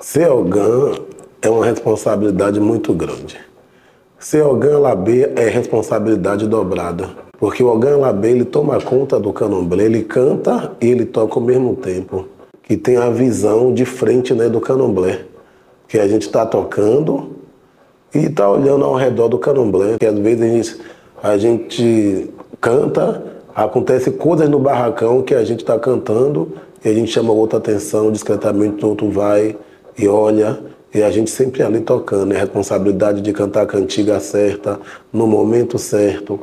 Ser Ogã é uma responsabilidade muito grande. Ser Ogã Labê é responsabilidade dobrada. Porque o Ogã Labê ele toma conta do candomblé, ele canta e ele toca ao mesmo tempo. Que tem a visão de frente né, do candomblé. Que a gente está tocando e está olhando ao redor do candomblé. Que às vezes a gente, a gente canta, acontece coisas no barracão que a gente está cantando e a gente chama outra atenção, discretamente o outro vai e olha, e a gente sempre ali tocando, é responsabilidade de cantar a cantiga certa, no momento certo.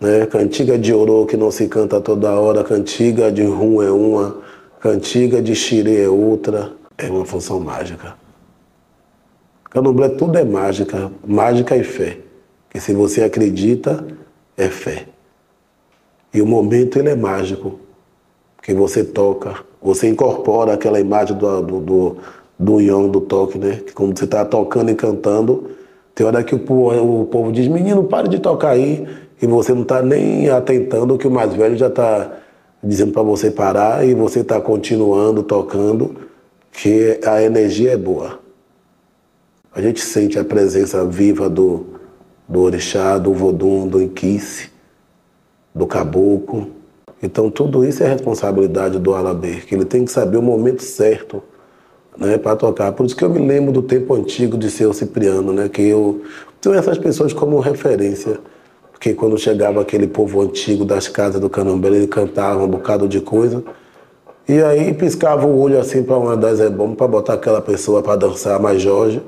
Né? Cantiga de orô que não se canta toda hora, cantiga de rum é uma, cantiga de xirê é outra, é uma função mágica. Candomblé tudo é mágica, mágica e fé. Que se você acredita, é fé. E o momento ele é mágico que você toca, você incorpora aquela imagem do, do, do, do Yong, do toque, né? Que quando você está tocando e cantando, tem hora que o povo, o povo diz, menino, pare de tocar aí, e você não está nem atentando que o mais velho já está dizendo para você parar e você está continuando tocando, que a energia é boa. A gente sente a presença viva do, do orixá, do vodum, do inquice, do caboclo. Então tudo isso é responsabilidade do Alabê, que ele tem que saber o momento certo né, para tocar. Por isso que eu me lembro do tempo antigo de seu Cipriano, né, que eu tenho essas pessoas como referência. Porque quando chegava aquele povo antigo das casas do Canambé, ele cantava um bocado de coisa. E aí piscava o olho assim para uma das ebombas para botar aquela pessoa para dançar mais Jorge.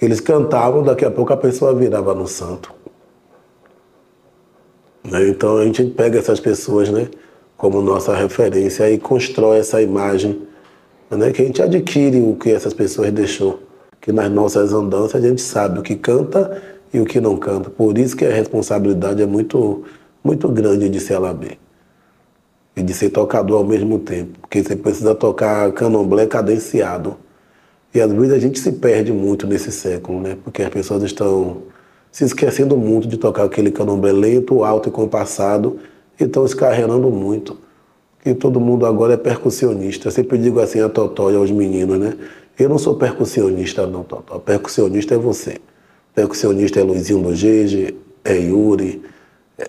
Eles cantavam, daqui a pouco a pessoa virava no santo. Né? Então a gente pega essas pessoas, né? Como nossa referência e constrói essa imagem, né, que a gente adquire o que essas pessoas deixou. Que nas nossas andanças a gente sabe o que canta e o que não canta. Por isso que a responsabilidade é muito, muito grande de ser alabê. E de ser tocador ao mesmo tempo. Porque você precisa tocar candomblé cadenciado. E às vezes a gente se perde muito nesse século, né? Porque as pessoas estão se esquecendo muito de tocar aquele candomblé lento, alto e compassado que estão escarregando muito. Que todo mundo agora é percussionista. Eu sempre digo assim a Totó e aos meninos, né? Eu não sou percussionista, não, Totó. Percussionista é você. Percussionista é Luizinho do Gege, é Yuri,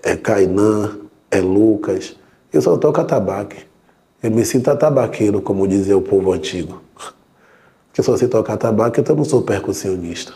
é Kainan, é Lucas. Eu só toco atabaque. Eu me sinto atabaqueiro, como dizia o povo antigo. Porque se você tocar atabaque, então eu não sou percussionista.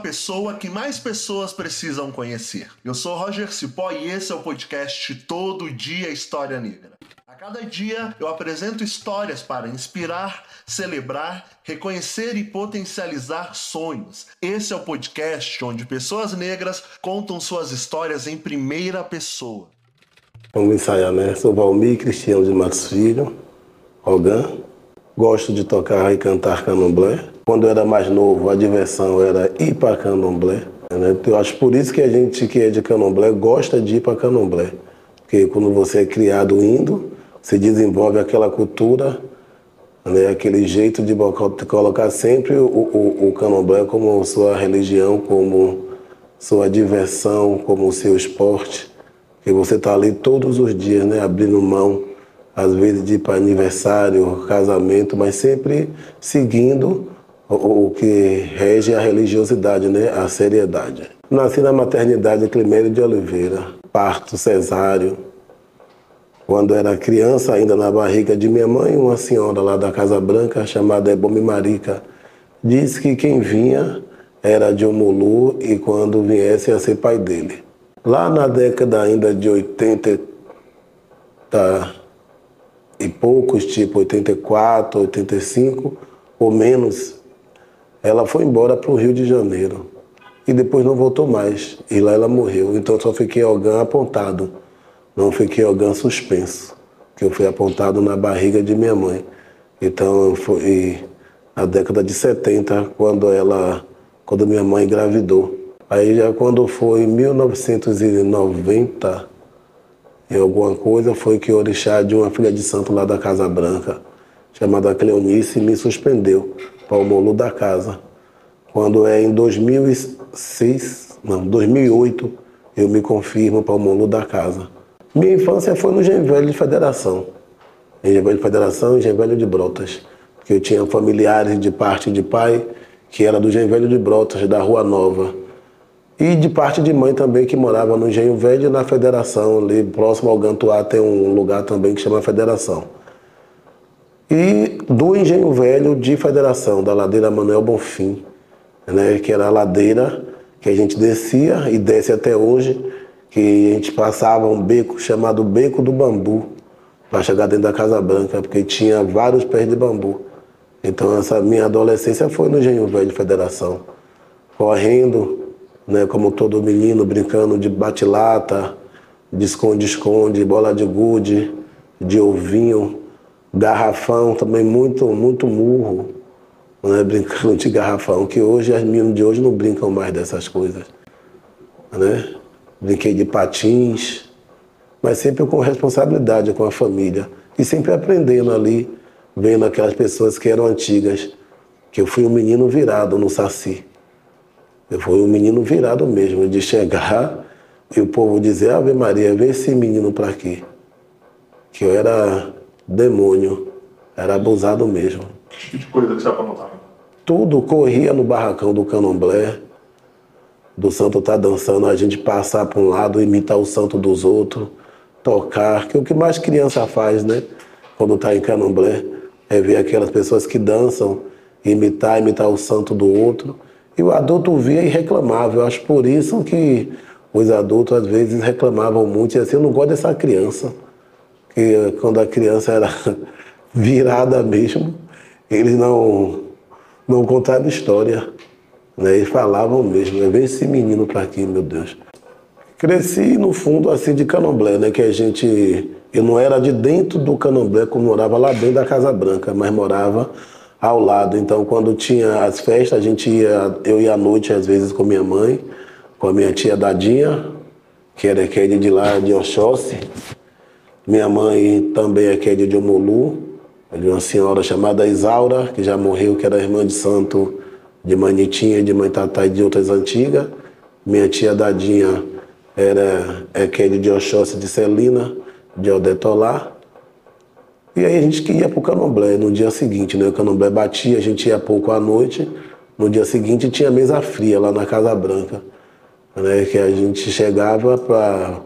Pessoa que mais pessoas precisam conhecer. Eu sou Roger Cipó e esse é o podcast Todo Dia História Negra. A cada dia eu apresento histórias para inspirar, celebrar, reconhecer e potencializar sonhos. Esse é o podcast onde pessoas negras contam suas histórias em primeira pessoa. Vamos ensaiar, né? Sou Valmir Cristiano de Matos Filho, Rogan. Gosto de tocar e cantar candomblé. Quando eu era mais novo, a diversão era ir para candomblé. Né? Eu acho por isso que a gente que é de candomblé gosta de ir para candomblé. Porque quando você é criado indo, se desenvolve aquela cultura, né? aquele jeito de colocar sempre o, o, o candomblé como sua religião, como sua diversão, como seu esporte. Que você está ali todos os dias, né? abrindo mão, às vezes de ir para aniversário, casamento, mas sempre seguindo o, que rege a religiosidade, né? a seriedade. Nasci na maternidade Climério de Oliveira, parto cesáreo. Quando era criança, ainda na barriga de minha mãe, uma senhora lá da Casa Branca, chamada Ebome Marica, disse que quem vinha era de Omulu e quando viesse ia ser pai dele. Lá na década ainda de 80 tá, e poucos, tipo 84, 85 ou menos, ela foi embora para o Rio de Janeiro e depois não voltou mais. E lá ela morreu. Então eu só fiquei Ogan apontado, não fiquei Ogan suspenso, que eu fui apontado na barriga de minha mãe. Então foi na década de 70, quando ela, quando minha mãe engravidou. Aí já quando foi 1990 e alguma coisa, foi que o orixá de uma filha de santo lá da Casa Branca, chamada Cleonice, me suspendeu molo da casa. Quando é em 2006, não, 2008, eu me confirmo molo da casa. Minha infância foi no Genvelho de Federação. Em Genvelho de Federação e Genvelho de Brotas. Porque eu tinha familiares de parte de pai, que era do Genvelho de Brotas, da Rua Nova. E de parte de mãe também, que morava no Engenho Velho na Federação, ali próximo ao Gantuá tem um lugar também que chama Federação e do Engenho Velho de Federação, da ladeira Manuel Bonfim, né, que era a ladeira que a gente descia e desce até hoje, que a gente passava um beco chamado Beco do Bambu, para chegar dentro da Casa Branca, porque tinha vários pés de bambu. Então essa minha adolescência foi no Engenho Velho de Federação, correndo, né, como todo menino, brincando de bate-lata, de esconde-esconde, bola de gude, de ovinho, garrafão também muito, muito murro, né? brincando de garrafão, que hoje as meninas de hoje não brincam mais dessas coisas. Né? Brinquei de patins, mas sempre com responsabilidade com a família. E sempre aprendendo ali, vendo aquelas pessoas que eram antigas, que eu fui um menino virado no Saci. Eu fui um menino virado mesmo, de chegar e o povo dizer, Ave Maria, vê esse menino para aqui. Que eu era demônio. Era abusado mesmo. Que tipo de coisa que você aprontava? Tudo corria no barracão do candomblé. Do santo tá dançando, a gente passar para um lado, imitar o santo dos outros, tocar, que é o que mais criança faz, né? Quando tá em candomblé, é ver aquelas pessoas que dançam, imitar, imitar o santo do outro. E o adulto via e reclamava. Eu acho por isso que os adultos às vezes reclamavam muito e assim, eu não gosto dessa criança que quando a criança era virada mesmo, eles não, não contavam história. Né? Falavam mesmo, vem esse menino para aqui, meu Deus. Cresci no fundo assim de Canomblé, né? Que a gente. Eu não era de dentro do Canomblé, como morava lá dentro da Casa Branca, mas morava ao lado. Então, quando tinha as festas, a gente ia, eu ia à noite, às vezes, com minha mãe, com a minha tia Dadinha, que era que é de lá de Oxóssi. Minha mãe também é que é de Omolu, é de uma senhora chamada Isaura, que já morreu, que era irmã de santo de Manitinha, de Mãe Tatá e de outras antigas. Minha tia Dadinha era é que é de Oxóssi de Celina, de Odetolá. E aí a gente ia para o Canomblé no dia seguinte, né? O Canomblé batia, a gente ia pouco à noite. No dia seguinte tinha mesa fria lá na Casa Branca, né? Que a gente chegava para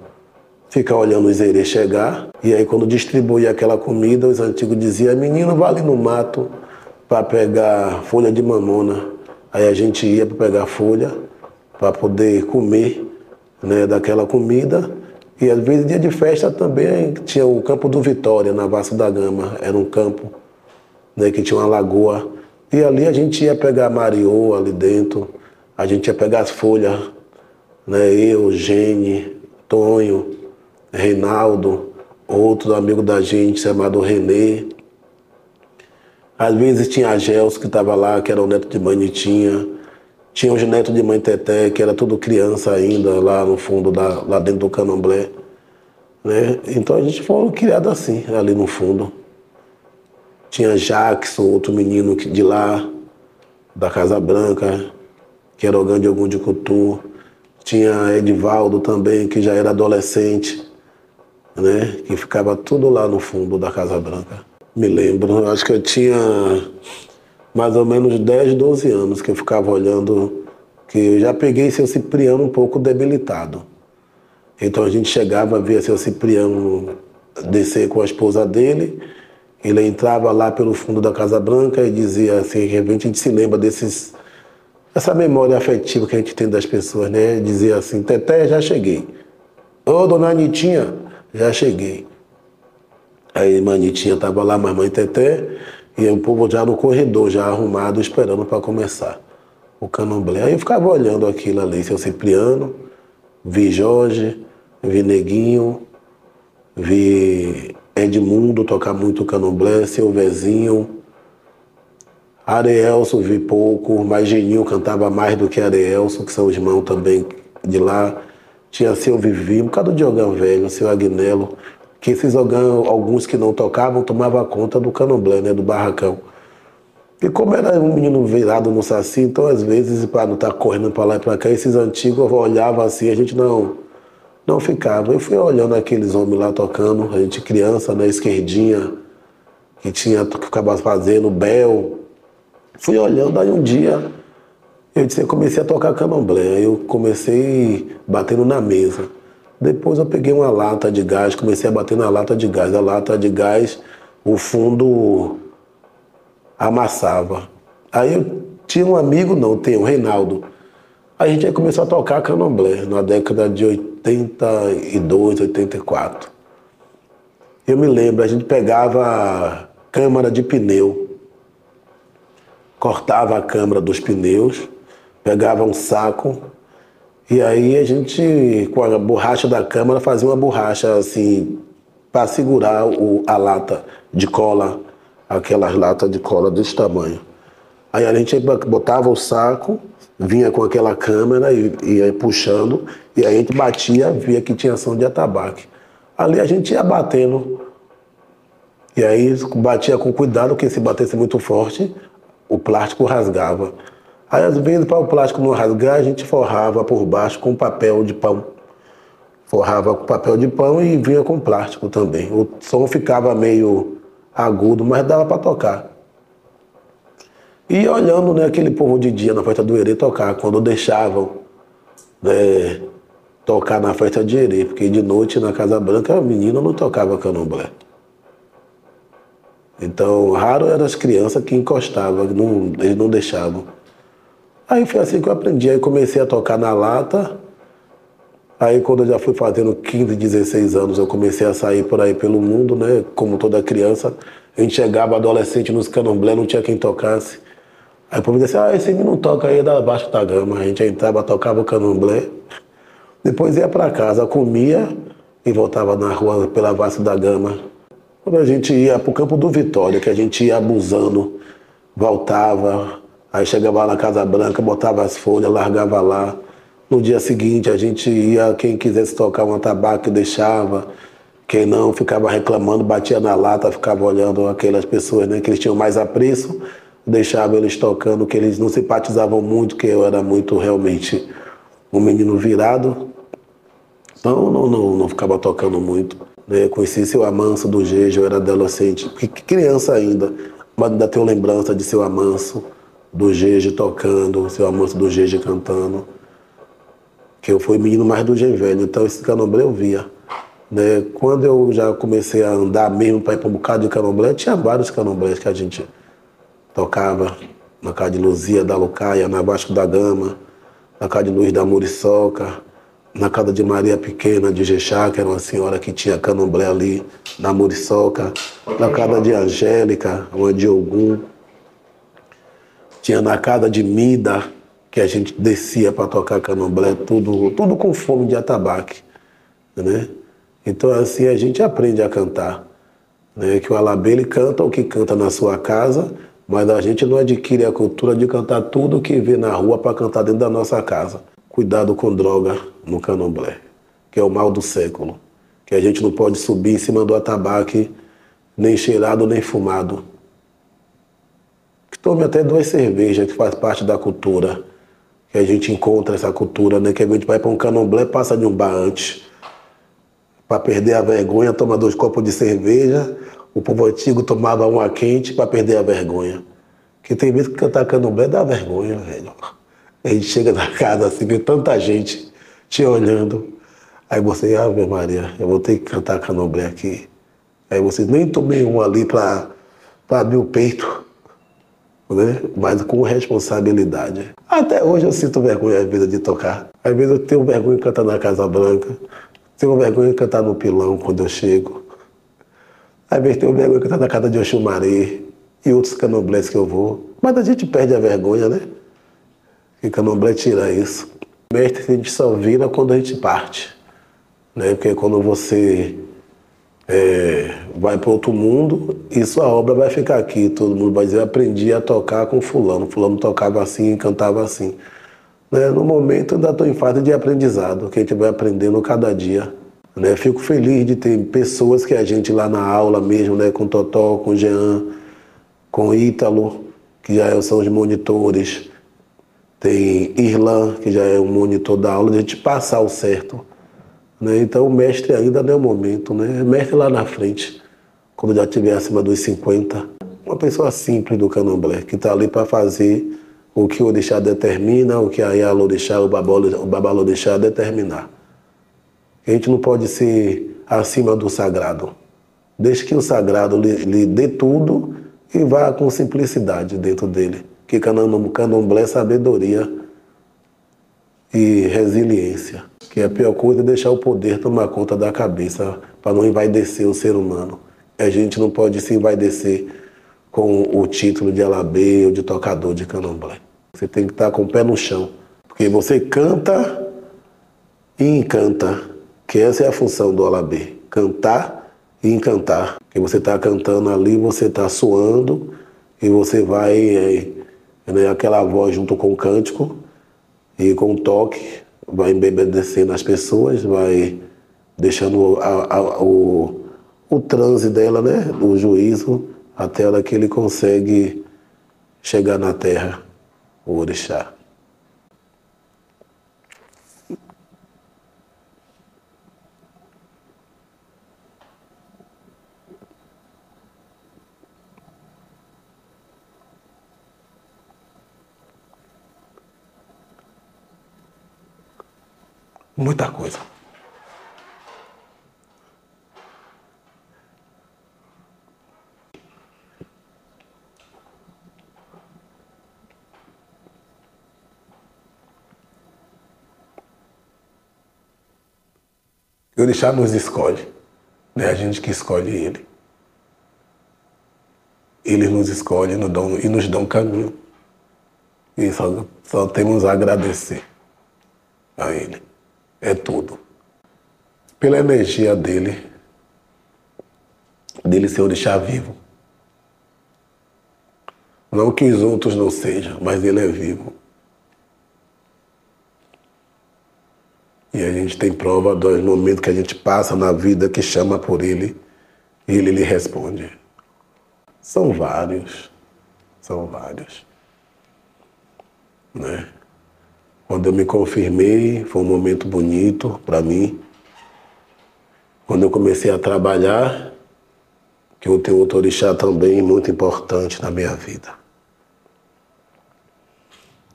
ficar olhando os erês chegar. E aí, quando distribuía aquela comida, os antigos diziam: menino, vai ali no mato para pegar folha de mamona. Aí a gente ia para pegar folha para poder comer né, daquela comida. E às vezes, dia de festa também tinha o campo do Vitória, na Vasta da Gama. Era um campo né, que tinha uma lagoa. E ali a gente ia pegar mariô ali dentro, a gente ia pegar as folhas, né, eu, Gene, Tonho, Reinaldo, outro amigo da gente chamado Renê. Às vezes tinha a Gels que estava lá, que era o neto de mãe Nitinha. Tinha os netos de mãe Teté, que era tudo criança ainda, lá no fundo, da, lá dentro do candomblé. Né? Então a gente foi criado assim, ali no fundo. Tinha Jackson, outro menino de lá, da Casa Branca, que era o de algum de Cutu. Tinha Edivaldo também, que já era adolescente, né? Que ficava tudo lá no fundo da Casa Branca. Me lembro, acho que eu tinha mais ou menos 10, 12 anos que eu ficava olhando, que eu já peguei seu Cipriano um pouco debilitado. Então a gente chegava, via seu Cipriano descer com a esposa dele, ele entrava lá pelo fundo da Casa Branca e dizia assim, de repente a gente se lembra desses essa memória afetiva que a gente tem das pessoas, né? Dizia assim, Teté, já cheguei. Ô, dona Anitinha, já cheguei. Aí a Anitinha estava lá, mamãe Teté, e o povo já no corredor, já arrumado, esperando para começar o candomblé. Aí eu ficava olhando aquilo ali, seu Cipriano, vi Jorge, vi Neguinho, vi Edmundo tocar muito candomblé, seu Vezinho, Arielso vi pouco, mas Geninho cantava mais do que Arielso, que são os irmãos também de lá. Tinha seu Vivi, um bocado de ogã velho, seu Agnello, que esses ogã, alguns que não tocavam, tomavam conta do candomblé, né, do barracão. E como era um menino virado no saci, então às vezes, para não estar tá correndo para lá e para cá, esses antigos olhavam assim, a gente não, não ficava. Eu fui olhando aqueles homens lá tocando, a gente criança, né, esquerdinha, que tinha que ficava fazendo, Bel, Fui olhando, aí um dia eu disse, eu comecei a tocar candomblé, aí eu comecei batendo na mesa. Depois eu peguei uma lata de gás, comecei a bater na lata de gás. A lata de gás, o fundo amassava. Aí eu tinha um amigo, não, tem o Reinaldo. Aí a gente começou a tocar candomblé na década de 82, 84. Eu me lembro, a gente pegava câmara de pneu cortava a câmara dos pneus, pegava um saco e aí a gente, com a borracha da câmara, fazia uma borracha assim para segurar o, a lata de cola, aquelas latas de cola desse tamanho. Aí a gente botava o saco, vinha com aquela câmera e ia puxando, e aí a gente batia, via que tinha ação de atabaque. Ali a gente ia batendo. E aí batia com cuidado, porque se batesse muito forte, o plástico rasgava. Aí, às vezes, para o plástico não rasgar, a gente forrava por baixo com papel de pão. Forrava com papel de pão e vinha com plástico também. O som ficava meio agudo, mas dava para tocar. E olhando né, aquele povo de dia na festa do Herê tocar, quando deixavam né, tocar na festa de Herê, porque de noite na Casa Branca a menina não tocava candomblé. Então, raro eram as crianças que encostavam, não, eles não deixavam. Aí foi assim que eu aprendi. Aí comecei a tocar na lata. Aí quando eu já fui fazendo 15, 16 anos, eu comecei a sair por aí pelo mundo, né? Como toda criança. A gente chegava adolescente nos candomblé, não tinha quem tocasse. Aí o povo disse, ah, esse menino toca aí da Baixo da Gama. A gente entrava, tocava o candomblé. Depois ia para casa, comia e voltava na rua pela Vasco da Gama quando a gente ia para o campo do Vitória, que a gente ia abusando, voltava, aí chegava lá na Casa Branca, botava as folhas, largava lá. No dia seguinte a gente ia, quem quisesse tocar um tabaco deixava, quem não ficava reclamando, batia na lata, ficava olhando aquelas pessoas né, que eles tinham mais apreço, deixava eles tocando, que eles não simpatizavam muito, que eu era muito realmente um menino virado. Então não, não, não ficava tocando muito. Né? Conheci seu Amanso do Jejo, eu era adolescente, criança ainda, mas ainda tenho lembrança de seu Amanso do Jejo tocando, seu Amanso do Jejo cantando. Que eu fui menino mais do Velho, então esse candomblé eu via. Né? Quando eu já comecei a andar mesmo para ir para um bocado de candomblé, tinha vários candomblés que a gente tocava. Na casa de Luzia da Lucaia, na Vasco da Gama, na casa de Luiz da Muriçoca, na casa de Maria Pequena de Jexá, que era uma senhora que tinha candomblé ali, na Muriçoca, na casa de Angélica, uma de Ogum. Tinha na casa de Mida, que a gente descia para tocar candomblé, tudo, tudo com fome de atabaque. Né? Então assim a gente aprende a cantar. Né? Que o Alabê ele canta o que canta na sua casa, mas a gente não adquire a cultura de cantar tudo que vê na rua para cantar dentro da nossa casa. Cuidado com droga no candomblé, que é o mal do século. Que a gente não pode subir em cima do atabaque, nem cheirado, nem fumado. Tome até duas cervejas, que faz parte da cultura. Que a gente encontra essa cultura, né? Que a gente vai para um candomblé, passa de um bar antes. Para perder a vergonha, toma dois copos de cerveja. O povo antigo tomava uma quente para perder a vergonha. Porque tem vezes que cantar candomblé dá vergonha, velho. A gente chega na casa assim, vê tanta gente te olhando. Aí você, Ave Maria, eu vou ter que cantar candomblé aqui. Aí você nem tomei um ali para abrir o peito, né? mas com responsabilidade. Até hoje eu sinto vergonha às vezes de tocar. Às vezes eu tenho vergonha de cantar na Casa Branca, tenho vergonha de cantar no pilão quando eu chego. Às vezes tenho vergonha de cantar na casa de Oxumaré e outros candomblés que eu vou. Mas a gente perde a vergonha, né? E candomblé tira isso. Mestre a gente só vira quando a gente parte. Né? Porque quando você é, vai para outro mundo e sua obra vai ficar aqui. Todo mundo vai dizer, aprendi a tocar com fulano. Fulano tocava assim, cantava assim. Né? No momento ainda estou em fase de aprendizado, que a gente vai aprendendo cada dia. Né? Fico feliz de ter pessoas que a gente lá na aula mesmo, né? com Totó, com Jean, com Ítalo, que já são os monitores. Tem Irlan, que já é o monitor da aula, de a gente passar o certo. Né? Então o mestre ainda não é o momento, né? Mestre lá na frente, quando já estiver acima dos 50. Uma pessoa simples do candomblé, que está ali para fazer o que o orixá determina, o que a Yalorixá, o Babalorixá determinar. A gente não pode ser acima do sagrado. Deixe que o sagrado lhe, lhe dê tudo e vá com simplicidade dentro dele. Que candomblé é sabedoria e resiliência. Que a pior coisa é deixar o poder tomar conta da cabeça para não envaidecer o ser humano. A gente não pode se envaidecer com o título de alabê ou de tocador de candomblé. Você tem que estar com o pé no chão. Porque você canta e encanta, que essa é a função do alabê. Cantar e encantar. Que você está cantando ali, você está suando e você vai, é, né, aquela voz junto com o cântico e com o toque, vai embebedecendo as pessoas, vai deixando a, a, o, o transe dela, né, o juízo, até a hora que ele consegue chegar na terra, o orixá. Muita coisa. O Orixá nos escolhe, não é a gente que escolhe ele. Eles nos escolhem nos dão, e nos dão caminho. E só, só temos a agradecer a ele é tudo. Pela energia dele, dele ser orixá vivo. Não que os outros não sejam, mas ele é vivo. E a gente tem prova dos momentos que a gente passa na vida que chama por ele e ele lhe responde. São vários, são vários. Né? Quando eu me confirmei, foi um momento bonito para mim. Quando eu comecei a trabalhar, que eu tenho outro orixá também muito importante na minha vida.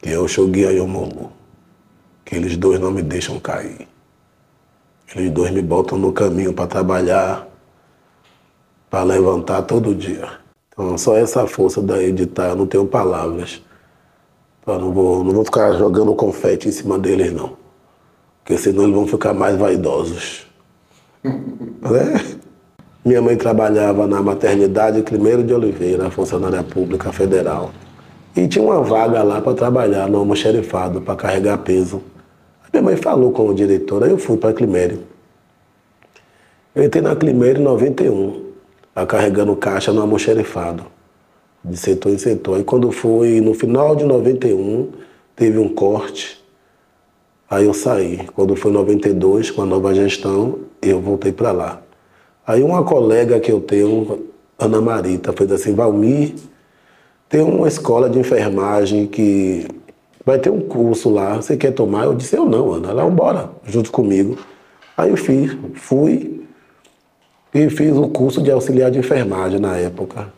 Que é o Shoghi Ayomolu. Que eles dois não me deixam cair. Eles dois me botam no caminho para trabalhar, para levantar todo dia. Então, só essa força da editar, eu não tenho palavras eu não vou, não vou ficar jogando confete em cima deles, não. Porque senão eles vão ficar mais vaidosos. é? Minha mãe trabalhava na maternidade Climeiro de Oliveira, funcionária pública federal. E tinha uma vaga lá para trabalhar no almoxerifado, para carregar peso. A minha mãe falou com o diretor, aí eu fui para Climério. Eu entrei na Climeira em 91, carregando caixa no almoxerifado, de setor em setor. Aí quando foi no final de 91, teve um corte, aí eu saí. Quando foi 92, com a nova gestão, eu voltei para lá. Aí uma colega que eu tenho, Ana Marita, fez assim, Valmir, tem uma escola de enfermagem que vai ter um curso lá, você quer tomar? Eu disse, eu não, Ana, ela, bora, junto comigo. Aí eu fiz, fui e fiz o curso de auxiliar de enfermagem na época.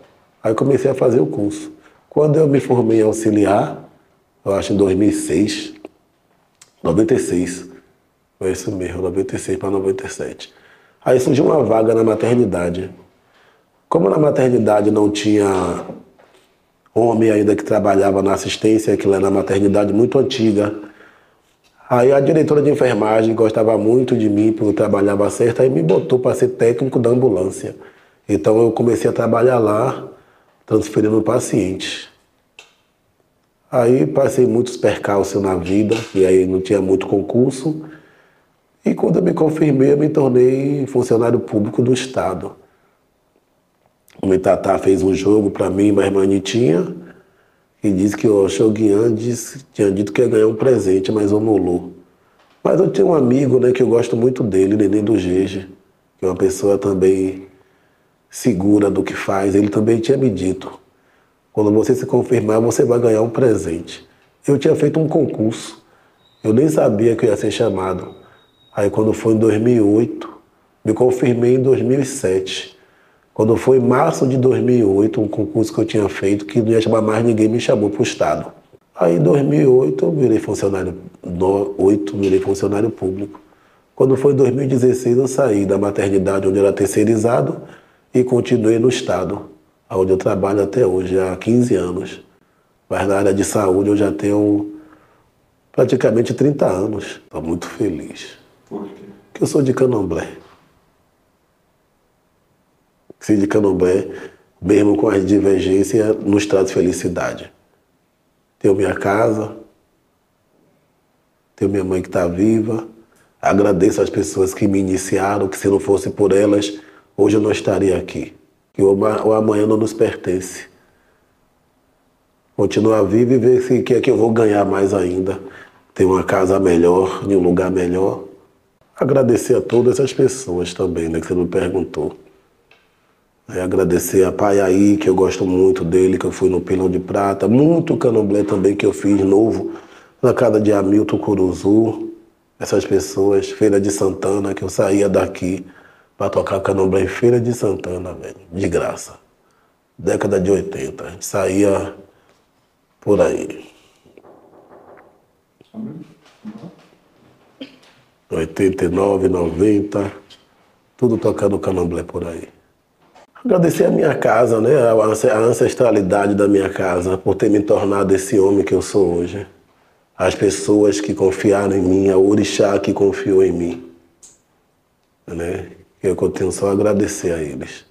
Aí comecei a fazer o curso. Quando eu me formei auxiliar, eu acho em 2006, 96, foi isso mesmo, 96 para 97. Aí surgiu uma vaga na maternidade. Como na maternidade não tinha homem ainda que trabalhava na assistência, aquilo era na maternidade muito antiga. Aí a diretora de enfermagem gostava muito de mim, porque eu trabalhava certo, aí me botou para ser técnico da ambulância. Então eu comecei a trabalhar lá, transferindo pacientes. Aí passei muitos percalços na vida, e aí não tinha muito concurso. E quando eu me confirmei, eu me tornei funcionário público do Estado. O Mitatá fez um jogo para mim, minha irmã Nitinha, e disse que o Shoguian tinha dito que ia ganhar um presente, mas homolou. Mas eu tenho um amigo né, que eu gosto muito dele, Neném do Gege, que é uma pessoa também segura do que faz. Ele também tinha me dito, quando você se confirmar, você vai ganhar um presente. Eu tinha feito um concurso, eu nem sabia que eu ia ser chamado. Aí quando foi em 2008, me confirmei em 2007. Quando foi em março de 2008, um concurso que eu tinha feito, que não ia chamar mais ninguém, me chamou para o Estado. Aí em 2008 eu virei funcionário, 2008 virei funcionário público. Quando foi em 2016 eu saí da maternidade onde era terceirizado e continuei no Estado, onde eu trabalho até hoje, há 15 anos. Mas na área de saúde eu já tenho praticamente 30 anos. Estou muito feliz. Por quê? Porque eu sou de Candomblé. Ser de Candomblé, mesmo com as divergências, nos traz felicidade. Tenho minha casa, tenho minha mãe que está viva. Agradeço às pessoas que me iniciaram, que se não fosse por elas, hoje eu não estaria aqui. Que o amanhã não nos pertence. Continuar vivo e ver se que é que eu vou ganhar mais ainda. Ter uma casa melhor, em um lugar melhor agradecer a todas essas pessoas também, né, que você me perguntou. É, agradecer a Pai aí, que eu gosto muito dele, que eu fui no Pilão de Prata, muito candomblé também que eu fiz novo, na casa de Hamilton Curuzu, essas pessoas, Feira de Santana, que eu saía daqui para tocar candomblé em Feira de Santana, velho, de graça. Década de 80, a gente saía por aí. 89, 90, tudo tocando candomblé por aí. Agradecer a minha casa, né? a ancestralidade da minha casa, por ter me tornado esse homem que eu sou hoje. As pessoas que confiaram em mim, a orixá que confiou em mim. Né? Eu tenho só a agradecer a eles.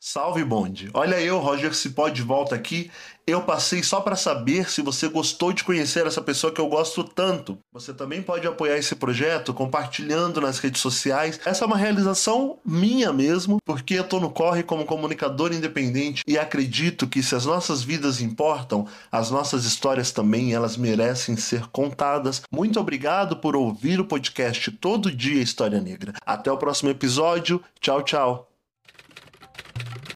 Salve bonde! Olha eu, Roger Cipó, de volta aqui eu passei só para saber se você gostou de conhecer essa pessoa que eu gosto tanto. Você também pode apoiar esse projeto compartilhando nas redes sociais. Essa é uma realização minha mesmo, porque eu tô no corre como comunicador independente e acredito que se as nossas vidas importam, as nossas histórias também, elas merecem ser contadas. Muito obrigado por ouvir o podcast Todo Dia História Negra. Até o próximo episódio. Tchau, tchau.